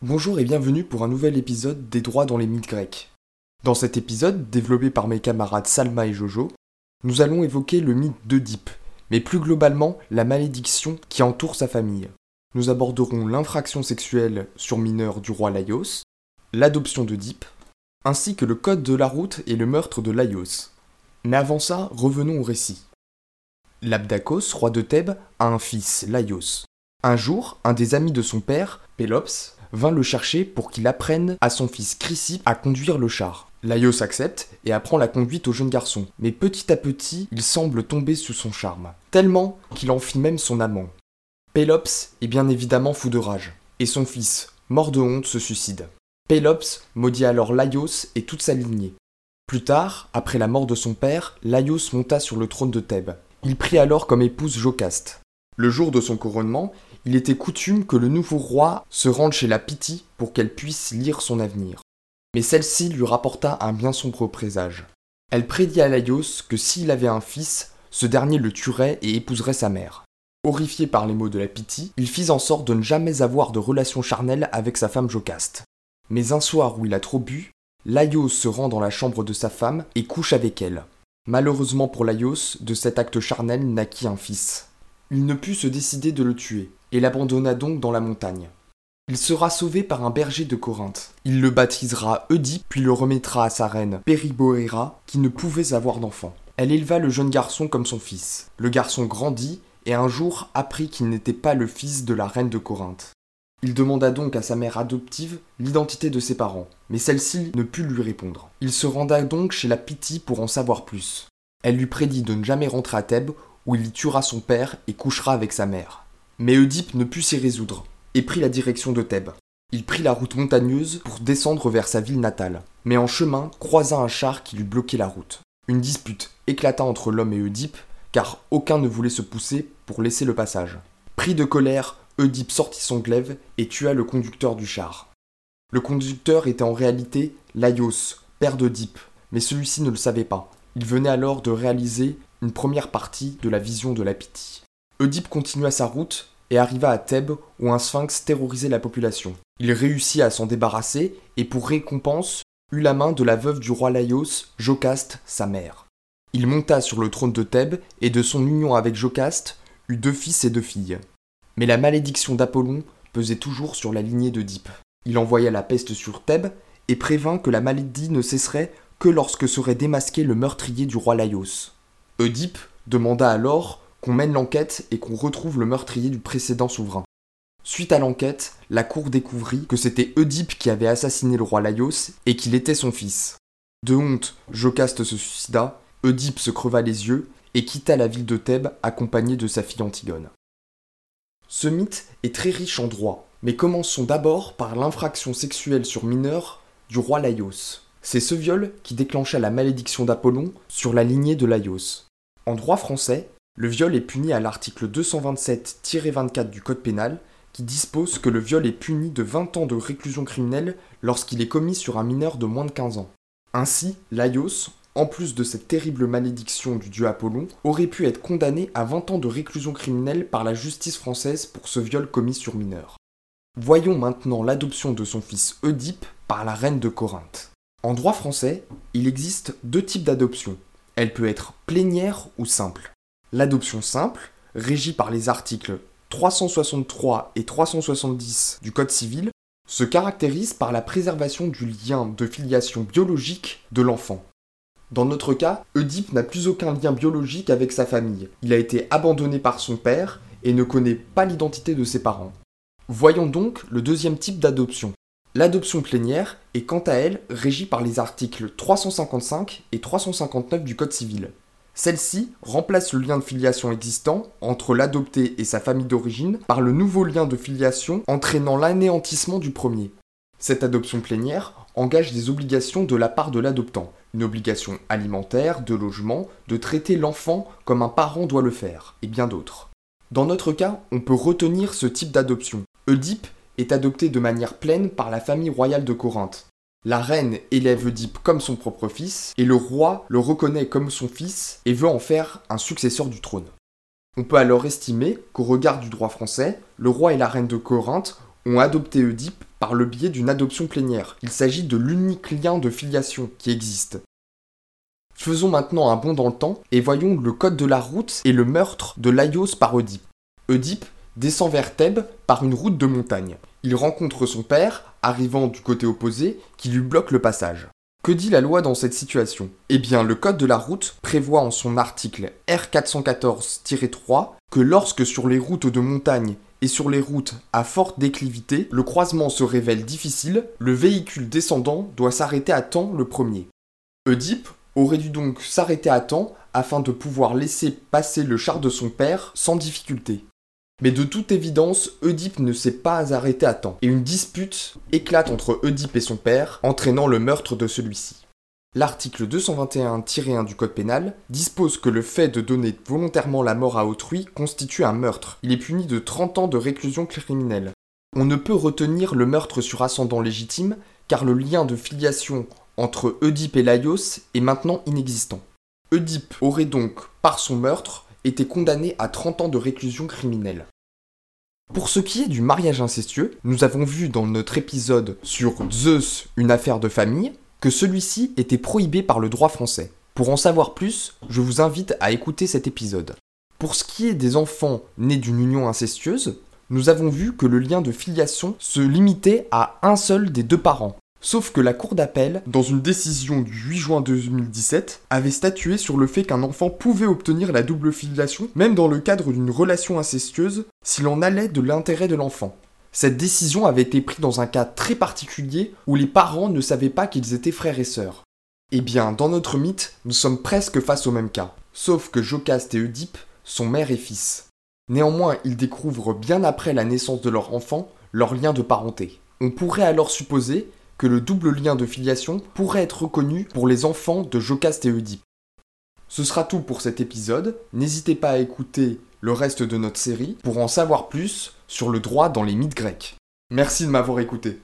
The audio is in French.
Bonjour et bienvenue pour un nouvel épisode des droits dans les mythes grecs. Dans cet épisode, développé par mes camarades Salma et Jojo, nous allons évoquer le mythe d'Oedipe, mais plus globalement la malédiction qui entoure sa famille. Nous aborderons l'infraction sexuelle sur mineur du roi Laios, l'adoption d'Oedipe, ainsi que le code de la route et le meurtre de Laios. Mais avant ça, revenons au récit. Labdakos, roi de Thèbes, a un fils, Laios. Un jour, un des amis de son père, Pélops, vint le chercher pour qu'il apprenne à son fils Chrysippe à conduire le char. Laios accepte et apprend la conduite au jeune garçon, mais petit à petit, il semble tomber sous son charme, tellement qu'il en fit même son amant. Pélops est bien évidemment fou de rage, et son fils, mort de honte, se suicide. Pélops maudit alors Laios et toute sa lignée. Plus tard, après la mort de son père, Laios monta sur le trône de Thèbes. Il prit alors comme épouse Jocaste. Le jour de son couronnement, il était coutume que le nouveau roi se rende chez la Pythie pour qu'elle puisse lire son avenir. Mais celle-ci lui rapporta un bien sombre présage. Elle prédit à Laios que s'il avait un fils, ce dernier le tuerait et épouserait sa mère. Horrifié par les mots de la Pythie, il fit en sorte de ne jamais avoir de relation charnelle avec sa femme Jocaste. Mais un soir où il a trop bu, Laios se rend dans la chambre de sa femme et couche avec elle. Malheureusement pour Laios, de cet acte charnel naquit un fils. Il ne put se décider de le tuer, et l'abandonna donc dans la montagne. Il sera sauvé par un berger de Corinthe. Il le baptisera Oedipe, puis le remettra à sa reine Périboéra, qui ne pouvait avoir d'enfant. Elle éleva le jeune garçon comme son fils. Le garçon grandit, et un jour apprit qu'il n'était pas le fils de la reine de Corinthe. Il demanda donc à sa mère adoptive l'identité de ses parents, mais celle-ci ne put lui répondre. Il se renda donc chez la Pythie pour en savoir plus. Elle lui prédit de ne jamais rentrer à Thèbes, où il y tuera son père et couchera avec sa mère. Mais Oedipe ne put s'y résoudre, et prit la direction de Thèbes. Il prit la route montagneuse pour descendre vers sa ville natale, mais en chemin croisa un char qui lui bloquait la route. Une dispute éclata entre l'homme et Oedipe, car aucun ne voulait se pousser pour laisser le passage. Pris de colère, Oedipe sortit son glaive et tua le conducteur du char. Le conducteur était en réalité Laios, père d'Oedipe, mais celui-ci ne le savait pas. Il venait alors de réaliser une première partie de la vision de la Pythie. Oedipe continua sa route et arriva à Thèbes où un sphinx terrorisait la population. Il réussit à s'en débarrasser et pour récompense eut la main de la veuve du roi Laios, Jocaste, sa mère. Il monta sur le trône de Thèbes et de son union avec Jocaste eut deux fils et deux filles. Mais la malédiction d'Apollon pesait toujours sur la lignée d'Oedipe. Il envoya la peste sur Thèbes et prévint que la maladie ne cesserait que lorsque serait démasqué le meurtrier du roi Laios. Oedipe demanda alors qu'on mène l'enquête et qu'on retrouve le meurtrier du précédent souverain. Suite à l'enquête, la cour découvrit que c'était Oedipe qui avait assassiné le roi Laios et qu'il était son fils. De honte, Jocaste se suicida, Oedipe se creva les yeux et quitta la ville de Thèbes accompagné de sa fille Antigone. Ce mythe est très riche en droit, mais commençons d'abord par l'infraction sexuelle sur mineur du roi Laios. C'est ce viol qui déclencha la malédiction d'Apollon sur la lignée de Laios. En droit français, le viol est puni à l'article 227-24 du Code pénal qui dispose que le viol est puni de 20 ans de réclusion criminelle lorsqu'il est commis sur un mineur de moins de 15 ans. Ainsi, Laios, en plus de cette terrible malédiction du dieu Apollon, aurait pu être condamné à 20 ans de réclusion criminelle par la justice française pour ce viol commis sur mineur. Voyons maintenant l'adoption de son fils Oedipe par la reine de Corinthe. En droit français, il existe deux types d'adoption. Elle peut être plénière ou simple. L'adoption simple, régie par les articles 363 et 370 du Code civil, se caractérise par la préservation du lien de filiation biologique de l'enfant. Dans notre cas, Oedipe n'a plus aucun lien biologique avec sa famille. Il a été abandonné par son père et ne connaît pas l'identité de ses parents. Voyons donc le deuxième type d'adoption. L'adoption plénière est quant à elle régie par les articles 355 et 359 du Code civil. Celle-ci remplace le lien de filiation existant entre l'adopté et sa famille d'origine par le nouveau lien de filiation entraînant l'anéantissement du premier. Cette adoption plénière engage des obligations de la part de l'adoptant, une obligation alimentaire, de logement, de traiter l'enfant comme un parent doit le faire, et bien d'autres. Dans notre cas, on peut retenir ce type d'adoption. Oedipe est adopté de manière pleine par la famille royale de Corinthe. La reine élève Oedipe comme son propre fils, et le roi le reconnaît comme son fils et veut en faire un successeur du trône. On peut alors estimer qu'au regard du droit français, le roi et la reine de Corinthe ont adopté Oedipe par le biais d'une adoption plénière. Il s'agit de l'unique lien de filiation qui existe. Faisons maintenant un bond dans le temps et voyons le code de la route et le meurtre de Laios par Oedipe. Oedipe descend vers Thèbes par une route de montagne. Il rencontre son père, arrivant du côté opposé, qui lui bloque le passage. Que dit la loi dans cette situation? Eh bien, le code de la route prévoit en son article R414-3 que lorsque sur les routes de montagne et sur les routes à forte déclivité, le croisement se révèle difficile, le véhicule descendant doit s'arrêter à temps le premier. Oedipe aurait dû donc s'arrêter à temps afin de pouvoir laisser passer le char de son père sans difficulté. Mais de toute évidence, Oedipe ne s'est pas arrêté à temps, et une dispute éclate entre Oedipe et son père, entraînant le meurtre de celui-ci. L'article 221-1 du Code pénal dispose que le fait de donner volontairement la mort à autrui constitue un meurtre. Il est puni de 30 ans de réclusion criminelle. On ne peut retenir le meurtre sur ascendant légitime car le lien de filiation entre Oedipe et Laios est maintenant inexistant. Oedipe aurait donc, par son meurtre, été condamné à 30 ans de réclusion criminelle. Pour ce qui est du mariage incestueux, nous avons vu dans notre épisode sur Zeus, une affaire de famille, que celui-ci était prohibé par le droit français. Pour en savoir plus, je vous invite à écouter cet épisode. Pour ce qui est des enfants nés d'une union incestueuse, nous avons vu que le lien de filiation se limitait à un seul des deux parents, Sauf que la Cour d'appel, dans une décision du 8 juin 2017, avait statué sur le fait qu'un enfant pouvait obtenir la double filiation, même dans le cadre d'une relation incestueuse, s'il en allait de l'intérêt de l'enfant. Cette décision avait été prise dans un cas très particulier où les parents ne savaient pas qu'ils étaient frères et sœurs. Eh bien, dans notre mythe, nous sommes presque face au même cas, sauf que Jocaste et Oedipe sont mère et fils. Néanmoins, ils découvrent bien après la naissance de leur enfant leur lien de parenté. On pourrait alors supposer que le double lien de filiation pourrait être reconnu pour les enfants de Jocaste et Oedipe. Ce sera tout pour cet épisode, n'hésitez pas à écouter le reste de notre série pour en savoir plus sur le droit dans les mythes grecs. Merci de m'avoir écouté.